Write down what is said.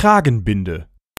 Kragenbinde.